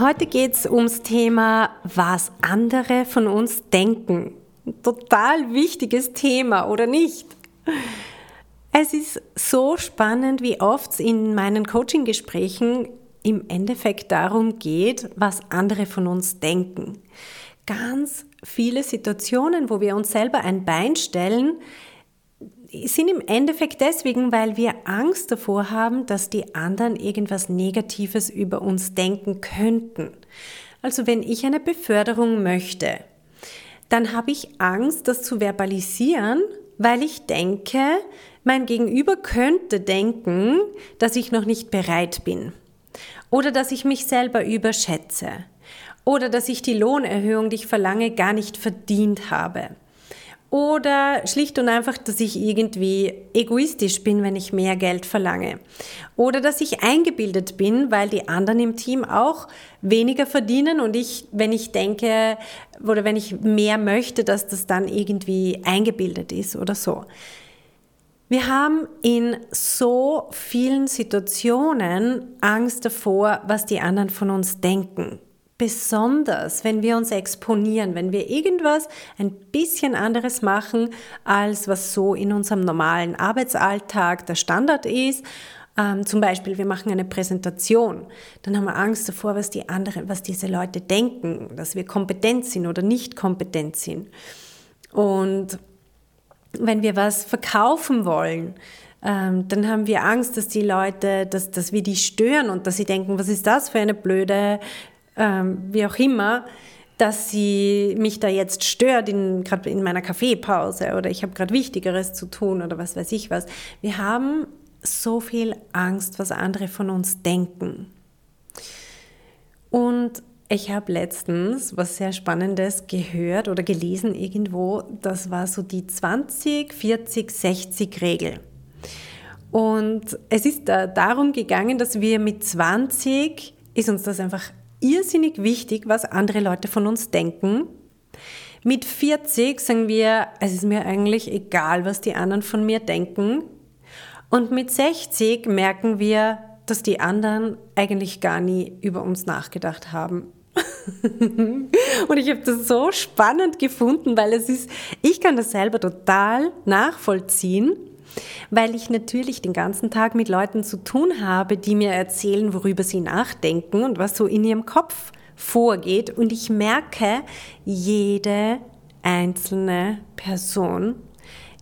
Heute geht es ums Thema, was andere von uns denken. Ein total wichtiges Thema, oder nicht? Es ist so spannend, wie oft es in meinen Coaching-Gesprächen im Endeffekt darum geht, was andere von uns denken. Ganz viele Situationen, wo wir uns selber ein Bein stellen, sind im Endeffekt deswegen, weil wir Angst davor haben, dass die anderen irgendwas Negatives über uns denken könnten. Also wenn ich eine Beförderung möchte, dann habe ich Angst, das zu verbalisieren, weil ich denke, mein Gegenüber könnte denken, dass ich noch nicht bereit bin oder dass ich mich selber überschätze oder dass ich die Lohnerhöhung, die ich verlange, gar nicht verdient habe. Oder schlicht und einfach, dass ich irgendwie egoistisch bin, wenn ich mehr Geld verlange. Oder dass ich eingebildet bin, weil die anderen im Team auch weniger verdienen und ich, wenn ich denke oder wenn ich mehr möchte, dass das dann irgendwie eingebildet ist oder so. Wir haben in so vielen Situationen Angst davor, was die anderen von uns denken besonders, wenn wir uns exponieren, wenn wir irgendwas ein bisschen anderes machen, als was so in unserem normalen Arbeitsalltag der Standard ist. Ähm, zum Beispiel, wir machen eine Präsentation, dann haben wir Angst davor, was die anderen, was diese Leute denken, dass wir kompetent sind oder nicht kompetent sind. Und wenn wir was verkaufen wollen, ähm, dann haben wir Angst, dass die Leute, dass, dass wir die stören und dass sie denken, was ist das für eine blöde ähm, wie auch immer, dass sie mich da jetzt stört, gerade in meiner Kaffeepause oder ich habe gerade Wichtigeres zu tun oder was weiß ich was. Wir haben so viel Angst, was andere von uns denken. Und ich habe letztens was sehr Spannendes gehört oder gelesen irgendwo. Das war so die 20, 40, 60 Regel. Und es ist da darum gegangen, dass wir mit 20 ist uns das einfach irrsinnig wichtig, was andere Leute von uns denken. Mit 40 sagen wir, es ist mir eigentlich egal, was die anderen von mir denken. Und mit 60 merken wir, dass die anderen eigentlich gar nie über uns nachgedacht haben. und ich habe das so spannend gefunden, weil es ist, ich kann das selber total nachvollziehen weil ich natürlich den ganzen Tag mit Leuten zu tun habe, die mir erzählen, worüber sie nachdenken und was so in ihrem Kopf vorgeht. Und ich merke, jede einzelne Person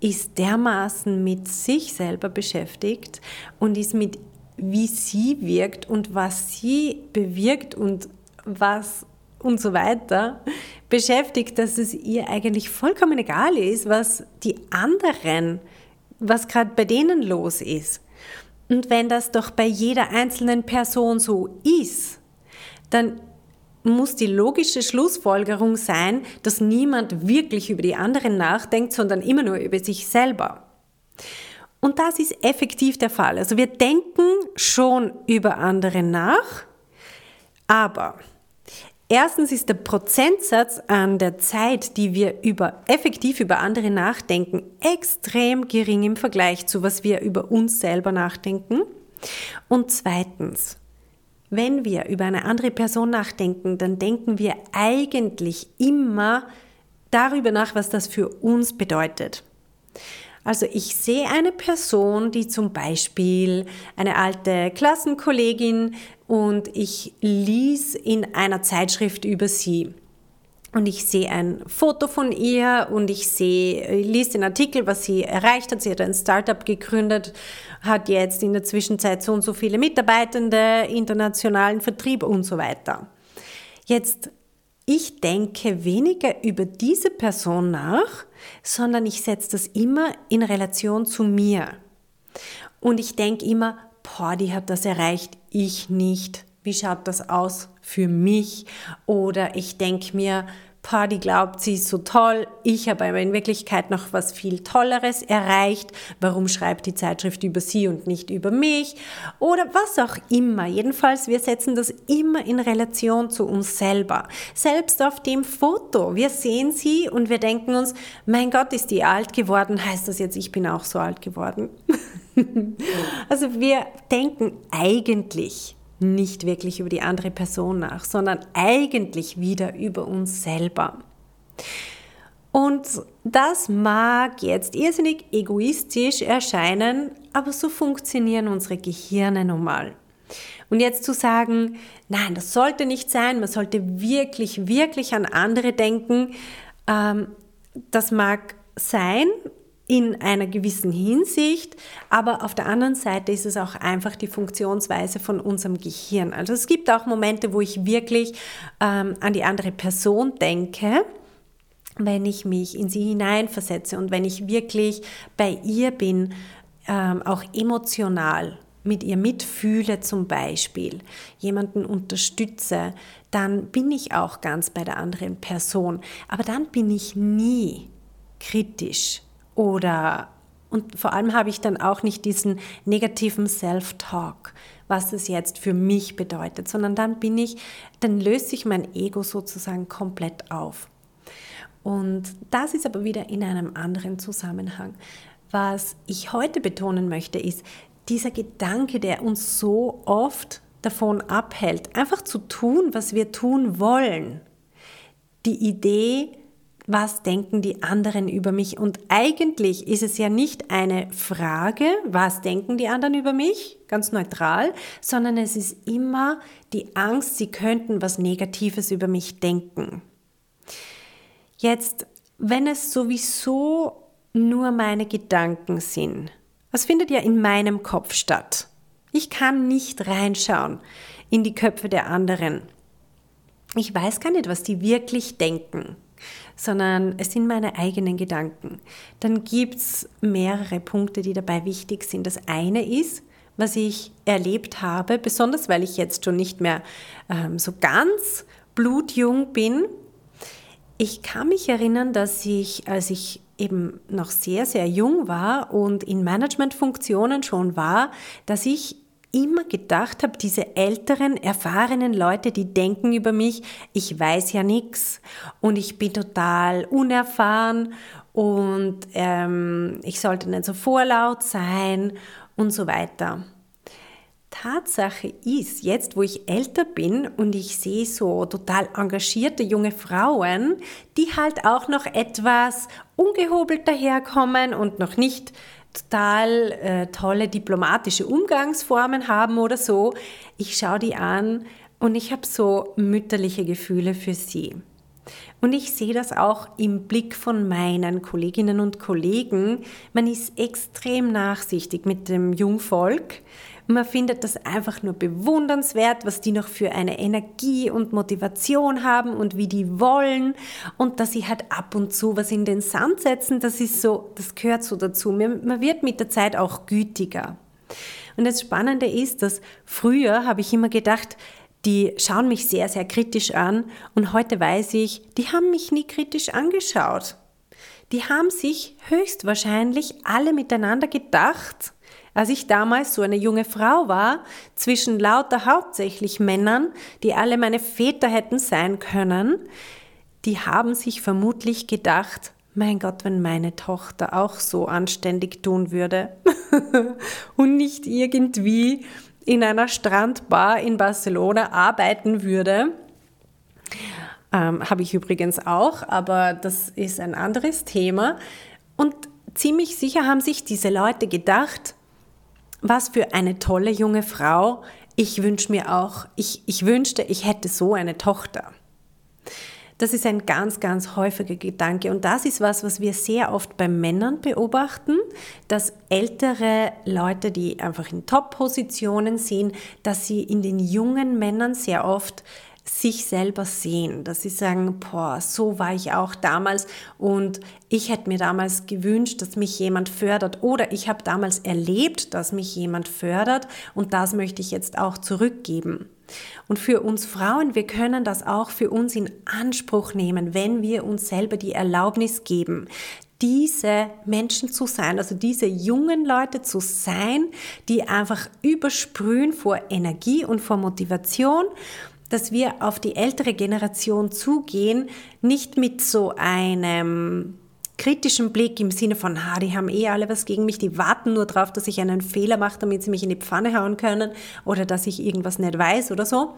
ist dermaßen mit sich selber beschäftigt und ist mit, wie sie wirkt und was sie bewirkt und was und so weiter beschäftigt, dass es ihr eigentlich vollkommen egal ist, was die anderen was gerade bei denen los ist. Und wenn das doch bei jeder einzelnen Person so ist, dann muss die logische Schlussfolgerung sein, dass niemand wirklich über die anderen nachdenkt, sondern immer nur über sich selber. Und das ist effektiv der Fall. Also wir denken schon über andere nach, aber Erstens ist der Prozentsatz an der Zeit, die wir über, effektiv über andere nachdenken, extrem gering im Vergleich zu was wir über uns selber nachdenken. Und zweitens, wenn wir über eine andere Person nachdenken, dann denken wir eigentlich immer darüber nach, was das für uns bedeutet. Also ich sehe eine Person, die zum Beispiel eine alte Klassenkollegin und ich lies in einer Zeitschrift über sie. Und ich sehe ein Foto von ihr und ich sehe, ich lese den Artikel, was sie erreicht hat. Sie hat ein Startup gegründet, hat jetzt in der Zwischenzeit so und so viele Mitarbeitende, internationalen Vertrieb und so weiter. Jetzt ich denke weniger über diese Person nach, sondern ich setze das immer in Relation zu mir. Und ich denke immer, boah, die hat das erreicht, ich nicht. wie schaut das aus für mich? Oder ich denke mir, Party glaubt, sie ist so toll, ich habe aber in Wirklichkeit noch was viel Tolleres erreicht. Warum schreibt die Zeitschrift über sie und nicht über mich? Oder was auch immer. Jedenfalls, wir setzen das immer in Relation zu uns selber. Selbst auf dem Foto. Wir sehen sie und wir denken uns, mein Gott, ist die alt geworden, heißt das jetzt, ich bin auch so alt geworden? also wir denken eigentlich nicht wirklich über die andere Person nach, sondern eigentlich wieder über uns selber. Und das mag jetzt irrsinnig egoistisch erscheinen, aber so funktionieren unsere Gehirne nun mal. Und jetzt zu sagen, nein, das sollte nicht sein, man sollte wirklich, wirklich an andere denken, ähm, das mag sein, in einer gewissen Hinsicht, aber auf der anderen Seite ist es auch einfach die Funktionsweise von unserem Gehirn. Also es gibt auch Momente, wo ich wirklich ähm, an die andere Person denke, wenn ich mich in sie hineinversetze und wenn ich wirklich bei ihr bin, ähm, auch emotional mit ihr mitfühle zum Beispiel, jemanden unterstütze, dann bin ich auch ganz bei der anderen Person. Aber dann bin ich nie kritisch oder und vor allem habe ich dann auch nicht diesen negativen Self-Talk, was es jetzt für mich bedeutet, sondern dann bin ich, dann löst sich mein Ego sozusagen komplett auf. Und das ist aber wieder in einem anderen Zusammenhang. Was ich heute betonen möchte, ist dieser Gedanke, der uns so oft davon abhält, einfach zu tun, was wir tun wollen. Die Idee, was denken die anderen über mich? Und eigentlich ist es ja nicht eine Frage, was denken die anderen über mich, ganz neutral, sondern es ist immer die Angst, sie könnten was Negatives über mich denken. Jetzt, wenn es sowieso nur meine Gedanken sind, was findet ja in meinem Kopf statt? Ich kann nicht reinschauen in die Köpfe der anderen. Ich weiß gar nicht, was die wirklich denken sondern es sind meine eigenen Gedanken. Dann gibt es mehrere Punkte, die dabei wichtig sind. Das eine ist, was ich erlebt habe, besonders weil ich jetzt schon nicht mehr ähm, so ganz blutjung bin. Ich kann mich erinnern, dass ich, als ich eben noch sehr, sehr jung war und in Managementfunktionen schon war, dass ich immer gedacht habe, diese älteren, erfahrenen Leute, die denken über mich, ich weiß ja nichts und ich bin total unerfahren und ähm, ich sollte nicht so vorlaut sein und so weiter. Tatsache ist, jetzt wo ich älter bin und ich sehe so total engagierte junge Frauen, die halt auch noch etwas ungehobelt daherkommen und noch nicht total äh, tolle diplomatische Umgangsformen haben oder so. Ich schaue die an und ich habe so mütterliche Gefühle für sie. Und ich sehe das auch im Blick von meinen Kolleginnen und Kollegen. Man ist extrem nachsichtig mit dem Jungvolk man findet das einfach nur bewundernswert, was die noch für eine Energie und Motivation haben und wie die wollen und dass sie halt ab und zu was in den Sand setzen, das ist so, das gehört so dazu. Man wird mit der Zeit auch gütiger. Und das Spannende ist, dass früher habe ich immer gedacht, die schauen mich sehr, sehr kritisch an und heute weiß ich, die haben mich nie kritisch angeschaut. Die haben sich höchstwahrscheinlich alle miteinander gedacht, als ich damals so eine junge Frau war, zwischen lauter hauptsächlich Männern, die alle meine Väter hätten sein können, die haben sich vermutlich gedacht, mein Gott, wenn meine Tochter auch so anständig tun würde und nicht irgendwie in einer Strandbar in Barcelona arbeiten würde. Ähm, Habe ich übrigens auch, aber das ist ein anderes Thema. Und ziemlich sicher haben sich diese Leute gedacht, was für eine tolle junge Frau. Ich wünsche mir auch, ich, ich wünschte, ich hätte so eine Tochter. Das ist ein ganz, ganz häufiger Gedanke. Und das ist was, was wir sehr oft bei Männern beobachten, dass ältere Leute, die einfach in Top-Positionen sind, dass sie in den jungen Männern sehr oft sich selber sehen, dass sie sagen, boah, so war ich auch damals und ich hätte mir damals gewünscht, dass mich jemand fördert oder ich habe damals erlebt, dass mich jemand fördert und das möchte ich jetzt auch zurückgeben. Und für uns Frauen, wir können das auch für uns in Anspruch nehmen, wenn wir uns selber die Erlaubnis geben, diese Menschen zu sein, also diese jungen Leute zu sein, die einfach übersprühen vor Energie und vor Motivation, dass wir auf die ältere Generation zugehen, nicht mit so einem kritischen Blick im Sinne von, ha, die haben eh alle was gegen mich, die warten nur darauf, dass ich einen Fehler mache, damit sie mich in die Pfanne hauen können oder dass ich irgendwas nicht weiß oder so,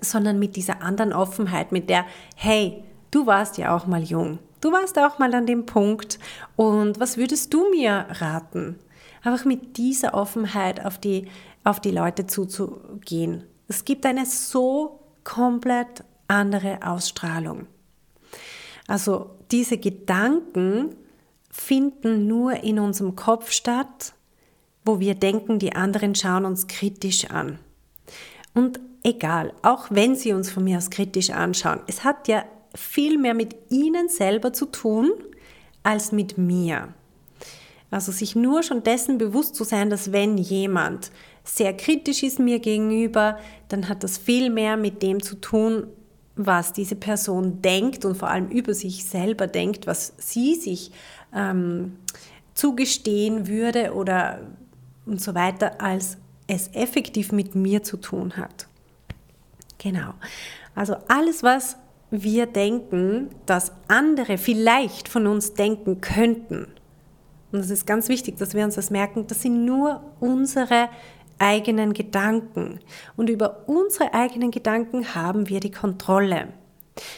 sondern mit dieser anderen Offenheit, mit der, hey, du warst ja auch mal jung, du warst auch mal an dem Punkt und was würdest du mir raten? Einfach mit dieser Offenheit auf die, auf die Leute zuzugehen. Es gibt eine so komplett andere Ausstrahlung. Also diese Gedanken finden nur in unserem Kopf statt, wo wir denken, die anderen schauen uns kritisch an. Und egal, auch wenn sie uns von mir aus kritisch anschauen, es hat ja viel mehr mit ihnen selber zu tun als mit mir. Also sich nur schon dessen bewusst zu sein, dass wenn jemand sehr kritisch ist mir gegenüber, dann hat das viel mehr mit dem zu tun, was diese Person denkt und vor allem über sich selber denkt, was sie sich ähm, zugestehen würde oder und so weiter, als es effektiv mit mir zu tun hat. Genau. Also alles, was wir denken, dass andere vielleicht von uns denken könnten, und es ist ganz wichtig, dass wir uns das merken, das sind nur unsere eigenen Gedanken. Und über unsere eigenen Gedanken haben wir die Kontrolle.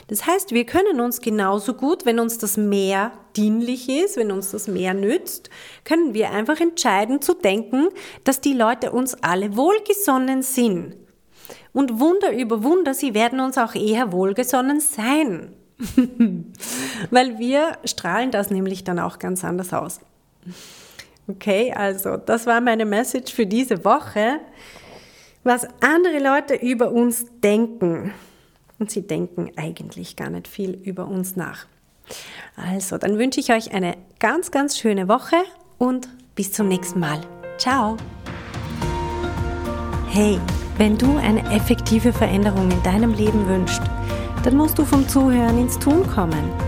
Das heißt, wir können uns genauso gut, wenn uns das mehr dienlich ist, wenn uns das mehr nützt, können wir einfach entscheiden zu denken, dass die Leute uns alle wohlgesonnen sind. Und Wunder über Wunder, sie werden uns auch eher wohlgesonnen sein. Weil wir strahlen das nämlich dann auch ganz anders aus. Okay, also das war meine Message für diese Woche. Was andere Leute über uns denken. Und sie denken eigentlich gar nicht viel über uns nach. Also, dann wünsche ich euch eine ganz, ganz schöne Woche und bis zum nächsten Mal. Ciao. Hey, wenn du eine effektive Veränderung in deinem Leben wünschst, dann musst du vom Zuhören ins Tun kommen.